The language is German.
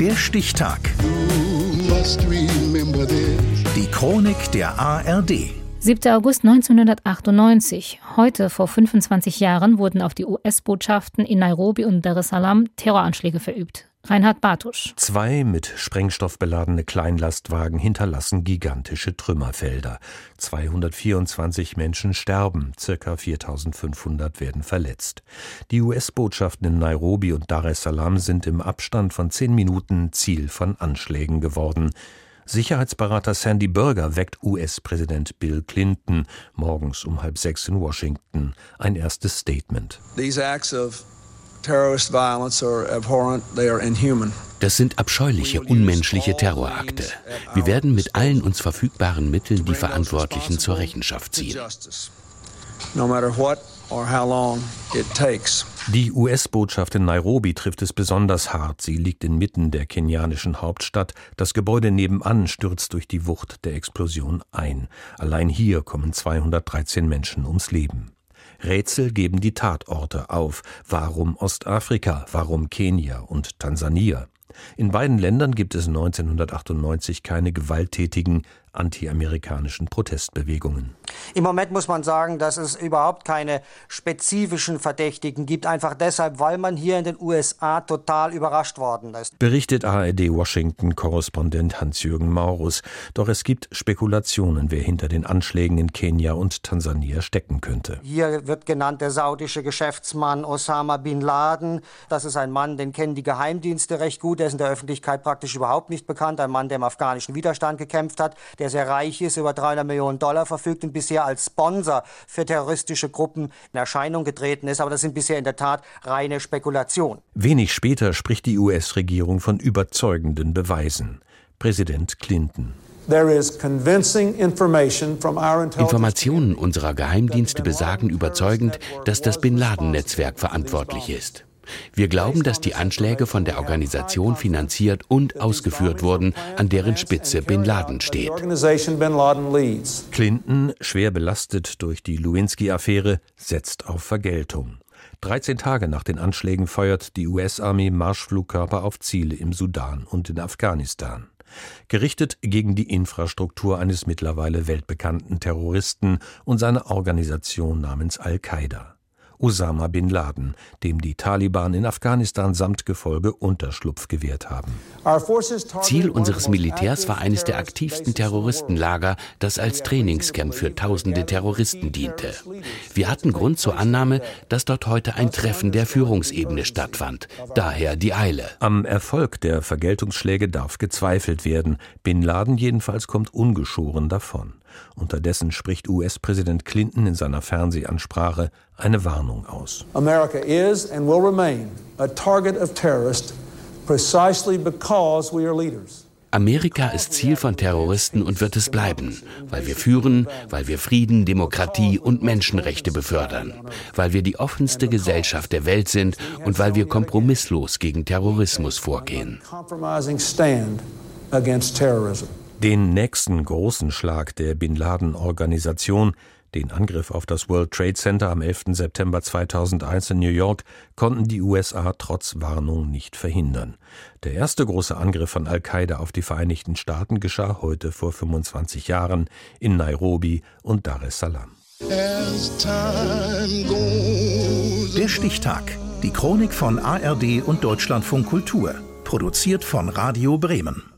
Der Stichtag. Die Chronik der ARD. 7. August 1998. Heute, vor 25 Jahren, wurden auf die US-Botschaften in Nairobi und Dar es Salaam Terroranschläge verübt. Reinhard Bartusch. Zwei mit Sprengstoff beladene Kleinlastwagen hinterlassen gigantische Trümmerfelder. 224 Menschen sterben, circa 4500 werden verletzt. Die US-Botschaften in Nairobi und Dar es Salaam sind im Abstand von zehn Minuten Ziel von Anschlägen geworden. Sicherheitsberater Sandy Berger weckt US-Präsident Bill Clinton morgens um halb sechs in Washington. Ein erstes Statement. These acts of das sind abscheuliche, unmenschliche Terrorakte. Wir werden mit allen uns verfügbaren Mitteln die Verantwortlichen zur Rechenschaft ziehen. Die US-Botschaft in Nairobi trifft es besonders hart. Sie liegt inmitten der kenianischen Hauptstadt. Das Gebäude nebenan stürzt durch die Wucht der Explosion ein. Allein hier kommen 213 Menschen ums Leben. Rätsel geben die Tatorte auf. Warum Ostafrika? Warum Kenia und Tansania? In beiden Ländern gibt es 1998 keine gewalttätigen antiamerikanischen Protestbewegungen. Im Moment muss man sagen, dass es überhaupt keine spezifischen Verdächtigen gibt, einfach deshalb, weil man hier in den USA total überrascht worden ist. Berichtet ARD Washington-Korrespondent Hans-Jürgen Maurus. Doch es gibt Spekulationen, wer hinter den Anschlägen in Kenia und Tansania stecken könnte. Hier wird genannt der saudische Geschäftsmann Osama bin Laden. Das ist ein Mann, den kennen die Geheimdienste recht gut. Der ist in der Öffentlichkeit praktisch überhaupt nicht bekannt. Ein Mann, der im afghanischen Widerstand gekämpft hat, der sehr reich ist, über 300 Millionen Dollar verfügt und bisher als Sponsor für terroristische Gruppen in Erscheinung getreten ist. Aber das sind bisher in der Tat reine Spekulationen. Wenig später spricht die US-Regierung von überzeugenden Beweisen. Präsident Clinton. Informationen unserer Geheimdienste besagen überzeugend, dass das Bin Laden-Netzwerk verantwortlich ist. Wir glauben, dass die Anschläge von der Organisation finanziert und ausgeführt wurden, an deren Spitze Bin Laden steht. Clinton, schwer belastet durch die Lewinsky-Affäre, setzt auf Vergeltung. 13 Tage nach den Anschlägen feuert die US-Armee Marschflugkörper auf Ziele im Sudan und in Afghanistan. Gerichtet gegen die Infrastruktur eines mittlerweile weltbekannten Terroristen und seine Organisation namens Al-Qaida. Osama bin Laden, dem die Taliban in Afghanistan samt Gefolge Unterschlupf gewährt haben. Ziel unseres Militärs war eines der aktivsten Terroristenlager, das als Trainingscamp für tausende Terroristen diente. Wir hatten Grund zur Annahme, dass dort heute ein Treffen der Führungsebene stattfand. Daher die Eile. Am Erfolg der Vergeltungsschläge darf gezweifelt werden. Bin Laden jedenfalls kommt ungeschoren davon. Unterdessen spricht US-Präsident Clinton in seiner Fernsehansprache eine Warnung aus. America is and will remain a target of terrorists precisely because we are leaders. Amerika ist Ziel von Terroristen und wird es bleiben, weil wir führen, weil wir Frieden, Demokratie und Menschenrechte befördern, weil wir die offenste Gesellschaft der Welt sind und weil wir kompromisslos gegen Terrorismus vorgehen. Den nächsten großen Schlag der Bin Laden-Organisation, den Angriff auf das World Trade Center am 11. September 2001 in New York, konnten die USA trotz Warnung nicht verhindern. Der erste große Angriff von Al-Qaida auf die Vereinigten Staaten geschah heute vor 25 Jahren in Nairobi und Dar es Salaam. Der Stichtag. Die Chronik von ARD und Deutschlandfunk Kultur. Produziert von Radio Bremen.